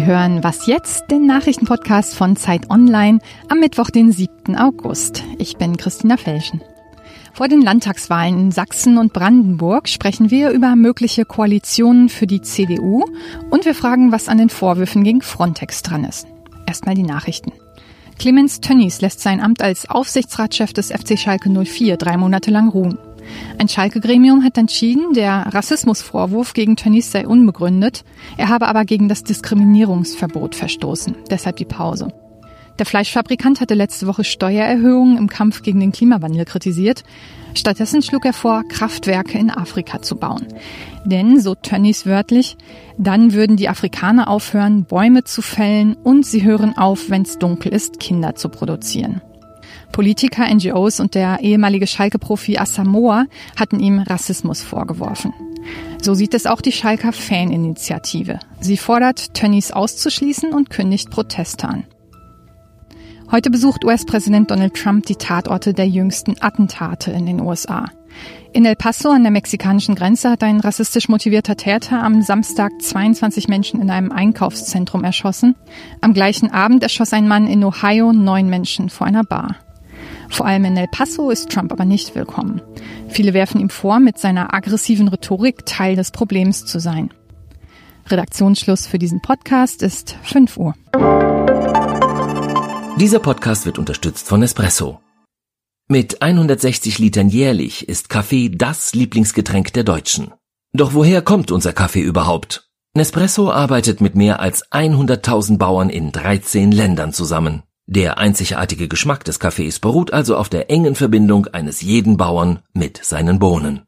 Sie hören Was jetzt, den Nachrichtenpodcast von Zeit Online am Mittwoch, den 7. August. Ich bin Christina Felschen. Vor den Landtagswahlen in Sachsen und Brandenburg sprechen wir über mögliche Koalitionen für die CDU und wir fragen, was an den Vorwürfen gegen Frontex dran ist. Erstmal die Nachrichten. Clemens Tönnies lässt sein Amt als Aufsichtsratschef des FC Schalke 04 drei Monate lang ruhen. Ein Schalke-Gremium hat entschieden, der Rassismusvorwurf gegen Tönnies sei unbegründet. Er habe aber gegen das Diskriminierungsverbot verstoßen. Deshalb die Pause. Der Fleischfabrikant hatte letzte Woche Steuererhöhungen im Kampf gegen den Klimawandel kritisiert. Stattdessen schlug er vor, Kraftwerke in Afrika zu bauen. Denn, so Tönnies wörtlich, dann würden die Afrikaner aufhören, Bäume zu fällen und sie hören auf, wenn es dunkel ist, Kinder zu produzieren. Politiker, NGOs und der ehemalige Schalke-Profi Asamoah hatten ihm Rassismus vorgeworfen. So sieht es auch die Schalker Faninitiative. Sie fordert, Tönnies auszuschließen und kündigt Proteste an. Heute besucht US-Präsident Donald Trump die Tatorte der jüngsten Attentate in den USA. In El Paso an der mexikanischen Grenze hat ein rassistisch motivierter Täter am Samstag 22 Menschen in einem Einkaufszentrum erschossen. Am gleichen Abend erschoss ein Mann in Ohio neun Menschen vor einer Bar. Vor allem in El Paso ist Trump aber nicht willkommen. Viele werfen ihm vor, mit seiner aggressiven Rhetorik Teil des Problems zu sein. Redaktionsschluss für diesen Podcast ist 5 Uhr. Dieser Podcast wird unterstützt von Espresso. Mit 160 Litern jährlich ist Kaffee das Lieblingsgetränk der Deutschen. Doch woher kommt unser Kaffee überhaupt? Nespresso arbeitet mit mehr als 100.000 Bauern in 13 Ländern zusammen. Der einzigartige Geschmack des Kaffees beruht also auf der engen Verbindung eines jeden Bauern mit seinen Bohnen.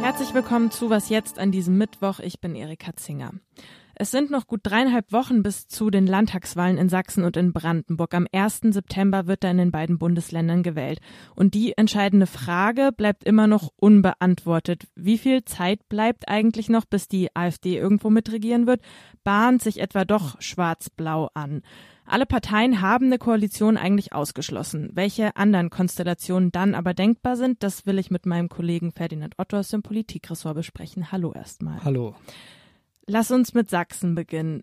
Herzlich willkommen zu Was jetzt an diesem Mittwoch. Ich bin Erika Zinger. Es sind noch gut dreieinhalb Wochen bis zu den Landtagswahlen in Sachsen und in Brandenburg. Am 1. September wird da in den beiden Bundesländern gewählt. Und die entscheidende Frage bleibt immer noch unbeantwortet. Wie viel Zeit bleibt eigentlich noch, bis die AfD irgendwo mitregieren wird? Bahnt sich etwa doch schwarz-blau an? Alle Parteien haben eine Koalition eigentlich ausgeschlossen. Welche anderen Konstellationen dann aber denkbar sind, das will ich mit meinem Kollegen Ferdinand Otto aus dem Politikressort besprechen. Hallo erstmal. Hallo. Lass uns mit Sachsen beginnen.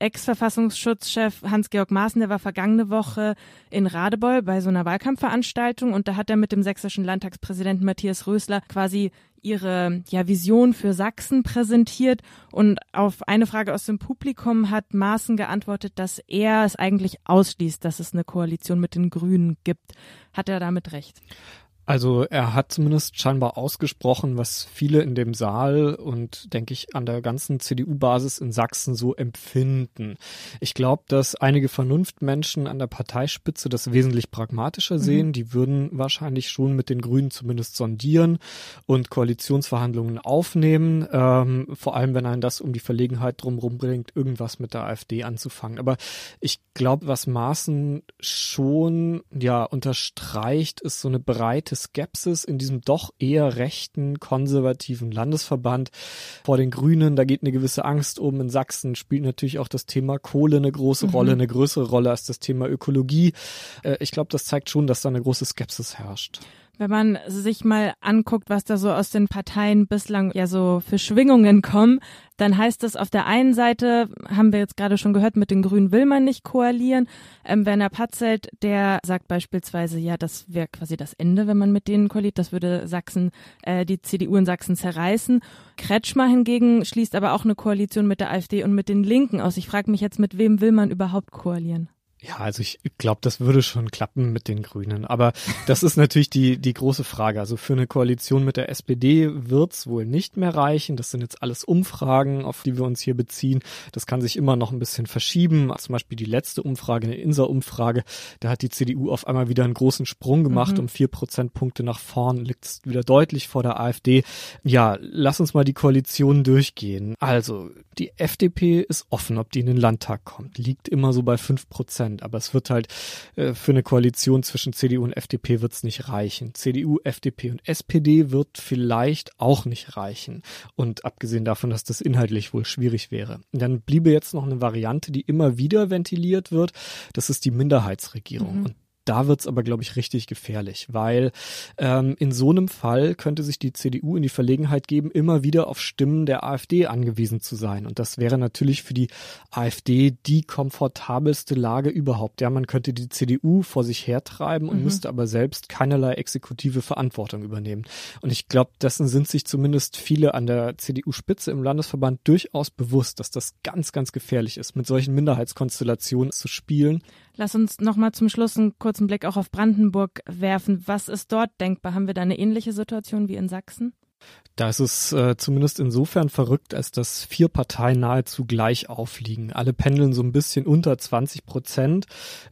Ex-Verfassungsschutzchef Hans-Georg Maaßen, der war vergangene Woche in Radebeul bei so einer Wahlkampfveranstaltung und da hat er mit dem sächsischen Landtagspräsidenten Matthias Rösler quasi ihre ja, Vision für Sachsen präsentiert und auf eine Frage aus dem Publikum hat Maaßen geantwortet, dass er es eigentlich ausschließt, dass es eine Koalition mit den Grünen gibt. Hat er damit recht? Also er hat zumindest scheinbar ausgesprochen, was viele in dem Saal und denke ich an der ganzen CDU-Basis in Sachsen so empfinden. Ich glaube, dass einige Vernunftmenschen an der Parteispitze das wesentlich pragmatischer mhm. sehen. Die würden wahrscheinlich schon mit den Grünen zumindest sondieren und Koalitionsverhandlungen aufnehmen, ähm, vor allem wenn einen das um die Verlegenheit drumherum bringt, irgendwas mit der AfD anzufangen. Aber ich glaube, was Maaßen schon ja unterstreicht, ist so eine breite Skepsis in diesem doch eher rechten, konservativen Landesverband vor den Grünen. Da geht eine gewisse Angst um. In Sachsen spielt natürlich auch das Thema Kohle eine große mhm. Rolle, eine größere Rolle als das Thema Ökologie. Äh, ich glaube, das zeigt schon, dass da eine große Skepsis herrscht. Wenn man sich mal anguckt, was da so aus den Parteien bislang ja so für Schwingungen kommen, dann heißt es auf der einen Seite, haben wir jetzt gerade schon gehört, mit den Grünen will man nicht koalieren. Ähm, Werner Patzelt, der sagt beispielsweise, ja, das wäre quasi das Ende, wenn man mit denen koaliert. Das würde Sachsen, äh, die CDU in Sachsen zerreißen. Kretschmer hingegen schließt aber auch eine Koalition mit der AfD und mit den Linken aus. Ich frage mich jetzt, mit wem will man überhaupt koalieren? Ja, also ich glaube, das würde schon klappen mit den Grünen. Aber das ist natürlich die, die große Frage. Also für eine Koalition mit der SPD wird's wohl nicht mehr reichen. Das sind jetzt alles Umfragen, auf die wir uns hier beziehen. Das kann sich immer noch ein bisschen verschieben. Zum Beispiel die letzte Umfrage, eine Inser-Umfrage, da hat die CDU auf einmal wieder einen großen Sprung gemacht. Mhm. Um vier Prozentpunkte nach vorn liegt wieder deutlich vor der AfD. Ja, lass uns mal die Koalition durchgehen. Also, die FDP ist offen, ob die in den Landtag kommt. Liegt immer so bei fünf Prozent. Prozent. Aber es wird halt äh, für eine Koalition zwischen CDU und FDP wird es nicht reichen. CDU, FDP und SPD wird vielleicht auch nicht reichen. Und abgesehen davon, dass das inhaltlich wohl schwierig wäre. Dann bliebe jetzt noch eine Variante, die immer wieder ventiliert wird. Das ist die Minderheitsregierung. Mhm. Und Da wird's aber, glaube ich, richtig gefährlich, weil ähm, in so einem Fall könnte sich die CDU in die Verlegenheit geben, immer wieder auf Stimmen der AfD angewiesen zu sein. Und das wäre natürlich für die AfD die komfortabelste Lage überhaupt. Ja, man könnte die CDU vor sich hertreiben und mhm. müsste aber selbst keinerlei exekutive Verantwortung übernehmen. Und ich glaube, dessen sind sich zumindest viele an der CDU-Spitze im Landesverband durchaus bewusst, dass das ganz, ganz gefährlich ist, mit solchen Minderheitskonstellationen zu spielen. Lass uns nochmal zum Schluss einen kurzen Blick auch auf Brandenburg werfen. Was ist dort denkbar? Haben wir da eine ähnliche Situation wie in Sachsen? Da ist äh, zumindest insofern verrückt, als dass vier Parteien nahezu gleich aufliegen. Alle pendeln so ein bisschen unter 20 Prozent.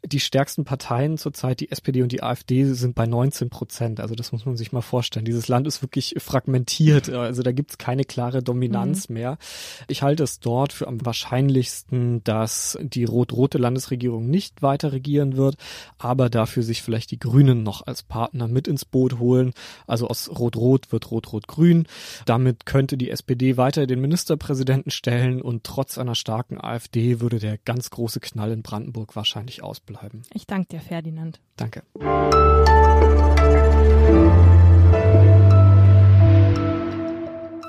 Die stärksten Parteien zurzeit, die SPD und die AfD, sind bei 19 Prozent. Also das muss man sich mal vorstellen. Dieses Land ist wirklich fragmentiert. Also da gibt's keine klare Dominanz mhm. mehr. Ich halte es dort für am wahrscheinlichsten, dass die rot-rote Landesregierung nicht weiter regieren wird, aber dafür sich vielleicht die Grünen noch als Partner mit ins Boot holen. Also aus rot-rot wird rot-rot-grün. Damit könnte die SPD weiter den Ministerpräsidenten stellen und trotz einer starken AfD würde der ganz große Knall in Brandenburg wahrscheinlich ausbleiben. Ich danke dir, Ferdinand. Danke.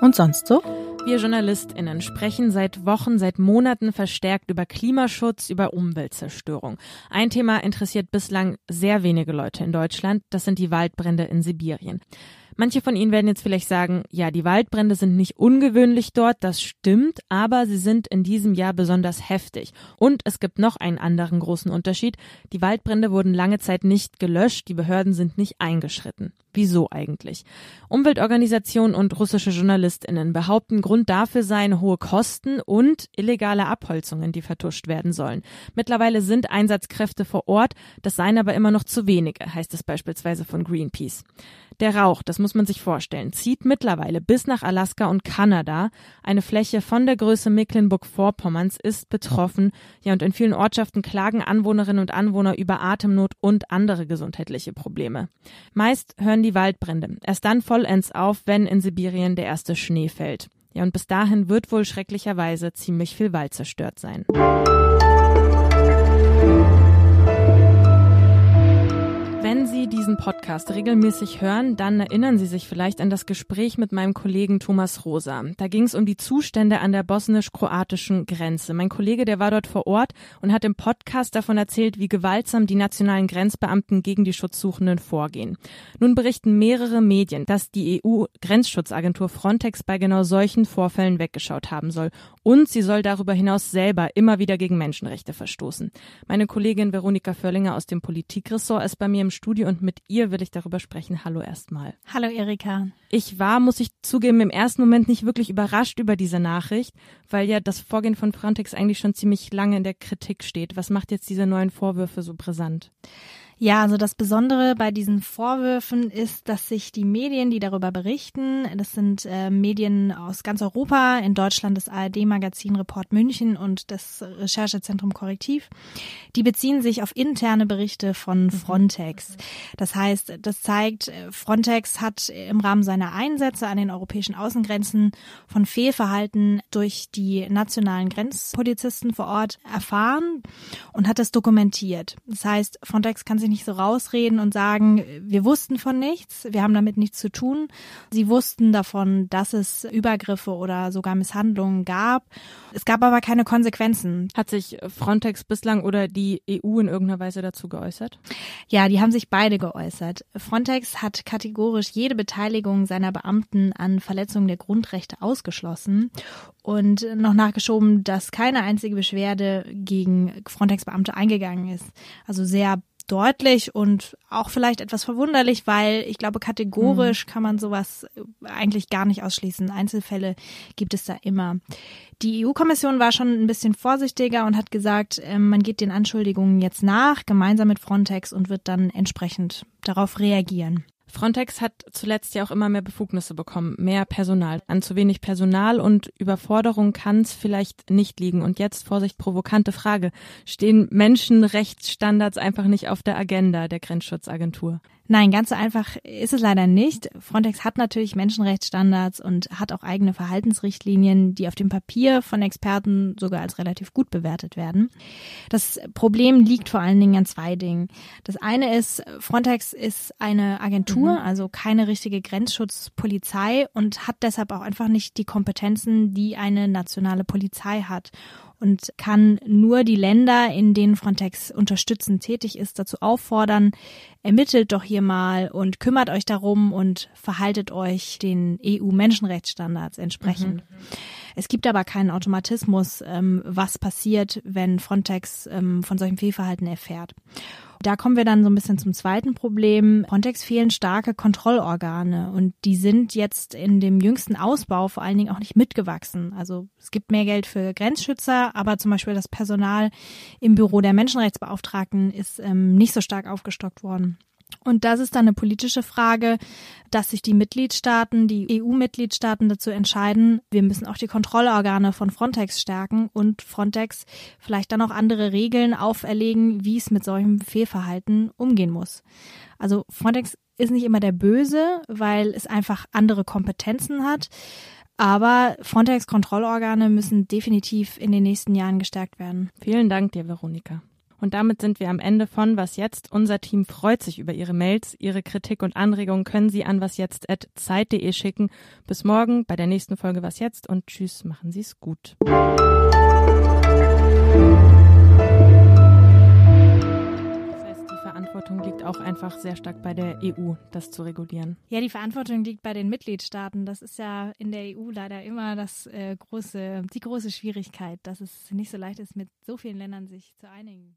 Und sonst so? Wir JournalistInnen sprechen seit Wochen, seit Monaten verstärkt über Klimaschutz, über Umweltzerstörung. Ein Thema interessiert bislang sehr wenige Leute in Deutschland. Das sind die Waldbrände in Sibirien. Manche von Ihnen werden jetzt vielleicht sagen, ja, die Waldbrände sind nicht ungewöhnlich dort, das stimmt, aber sie sind in diesem Jahr besonders heftig. Und es gibt noch einen anderen großen Unterschied. Die Waldbrände wurden lange Zeit nicht gelöscht, die Behörden sind nicht eingeschritten. Wieso eigentlich? Umweltorganisationen und russische JournalistInnen behaupten, Grund dafür seien hohe Kosten und illegale Abholzungen, die vertuscht werden sollen. Mittlerweile sind Einsatzkräfte vor Ort, das seien aber immer noch zu wenige, heißt es beispielsweise von Greenpeace. Der Rauch, das muss man sich vorstellen, zieht mittlerweile bis nach Alaska und Kanada. Eine Fläche von der Größe Mecklenburg-Vorpommerns ist betroffen. Ja, und in vielen Ortschaften klagen Anwohnerinnen und Anwohner über Atemnot und andere gesundheitliche Probleme. Meist hören die Waldbrände erst dann vollends auf, wenn in Sibirien der erste Schnee fällt. Ja, und bis dahin wird wohl schrecklicherweise ziemlich viel Wald zerstört sein. Sie diesen Podcast regelmäßig hören, dann erinnern Sie sich vielleicht an das Gespräch mit meinem Kollegen Thomas Rosa. Da ging es um die Zustände an der bosnisch-kroatischen Grenze. Mein Kollege, der war dort vor Ort und hat im Podcast davon erzählt, wie gewaltsam die nationalen Grenzbeamten gegen die Schutzsuchenden vorgehen. Nun berichten mehrere Medien, dass die EU-Grenzschutzagentur Frontex bei genau solchen Vorfällen weggeschaut haben soll. Und sie soll darüber hinaus selber immer wieder gegen Menschenrechte verstoßen. Meine Kollegin Veronika Förlinger aus dem Politikressort ist bei mir im Studio und mit ihr will ich darüber sprechen. Hallo erstmal. Hallo Erika. Ich war, muss ich zugeben, im ersten Moment nicht wirklich überrascht über diese Nachricht, weil ja das Vorgehen von Frontex eigentlich schon ziemlich lange in der Kritik steht. Was macht jetzt diese neuen Vorwürfe so brisant? Ja, also das Besondere bei diesen Vorwürfen ist, dass sich die Medien, die darüber berichten, das sind äh, Medien aus ganz Europa, in Deutschland das ARD-Magazin Report München und das Recherchezentrum Korrektiv, die beziehen sich auf interne Berichte von mhm. Frontex. Das heißt, das zeigt, Frontex hat im Rahmen seiner Einsätze an den europäischen Außengrenzen von Fehlverhalten durch die nationalen Grenzpolizisten vor Ort erfahren und hat das dokumentiert. Das heißt, Frontex kann sich sich nicht so rausreden und sagen, wir wussten von nichts, wir haben damit nichts zu tun. Sie wussten davon, dass es Übergriffe oder sogar Misshandlungen gab. Es gab aber keine Konsequenzen. Hat sich Frontex bislang oder die EU in irgendeiner Weise dazu geäußert? Ja, die haben sich beide geäußert. Frontex hat kategorisch jede Beteiligung seiner Beamten an Verletzungen der Grundrechte ausgeschlossen und noch nachgeschoben, dass keine einzige Beschwerde gegen Frontex-Beamte eingegangen ist. Also sehr deutlich und auch vielleicht etwas verwunderlich, weil ich glaube, kategorisch mhm. kann man sowas eigentlich gar nicht ausschließen. Einzelfälle gibt es da immer. Die EU-Kommission war schon ein bisschen vorsichtiger und hat gesagt, ähm, man geht den Anschuldigungen jetzt nach, gemeinsam mit Frontex und wird dann entsprechend darauf reagieren. Frontex hat zuletzt ja auch immer mehr Befugnisse bekommen, mehr Personal. An zu wenig Personal und Überforderung kann es vielleicht nicht liegen. Und jetzt, Vorsicht, provokante Frage, stehen Menschenrechtsstandards einfach nicht auf der Agenda der Grenzschutzagentur? Nein, ganz so einfach ist es leider nicht. Frontex hat natürlich Menschenrechtsstandards und hat auch eigene Verhaltensrichtlinien, die auf dem Papier von Experten sogar als relativ gut bewertet werden. Das Problem liegt vor allen Dingen an zwei Dingen. Das eine ist, Frontex ist eine Agentur, mhm. also keine richtige Grenzschutzpolizei und hat deshalb auch einfach nicht die Kompetenzen, die eine nationale Polizei hat und kann nur die Länder, in denen Frontex unterstützend tätig ist, dazu auffordern, ermittelt doch hier mal und kümmert euch darum und verhaltet euch den EU-Menschenrechtsstandards entsprechend. Mhm. Es gibt aber keinen Automatismus, ähm, was passiert, wenn Frontex ähm, von solchem Fehlverhalten erfährt. Da kommen wir dann so ein bisschen zum zweiten Problem. Frontex fehlen starke Kontrollorgane und die sind jetzt in dem jüngsten Ausbau vor allen Dingen auch nicht mitgewachsen. Also es gibt mehr Geld für Grenzschützer, aber zum Beispiel das Personal im Büro der Menschenrechtsbeauftragten ist ähm, nicht so stark aufgestockt worden. Und das ist dann eine politische Frage, dass sich die Mitgliedstaaten, die EU-Mitgliedstaaten dazu entscheiden, wir müssen auch die Kontrollorgane von Frontex stärken und Frontex vielleicht dann auch andere Regeln auferlegen, wie es mit solchem Fehlverhalten umgehen muss. Also Frontex ist nicht immer der Böse, weil es einfach andere Kompetenzen hat. Aber Frontex-Kontrollorgane müssen definitiv in den nächsten Jahren gestärkt werden. Vielen Dank dir, Veronika. Und damit sind wir am Ende von Was jetzt. Unser Team freut sich über Ihre Mails. Ihre Kritik und Anregungen können Sie an wasjetzt.zeit.de schicken. Bis morgen bei der nächsten Folge Was jetzt und tschüss, machen Sie es gut. Verantwortung liegt auch einfach sehr stark bei der EU, das zu regulieren. Ja, die Verantwortung liegt bei den Mitgliedstaaten. Das ist ja in der EU leider immer das äh, große, die große Schwierigkeit, dass es nicht so leicht ist, mit so vielen Ländern sich zu einigen.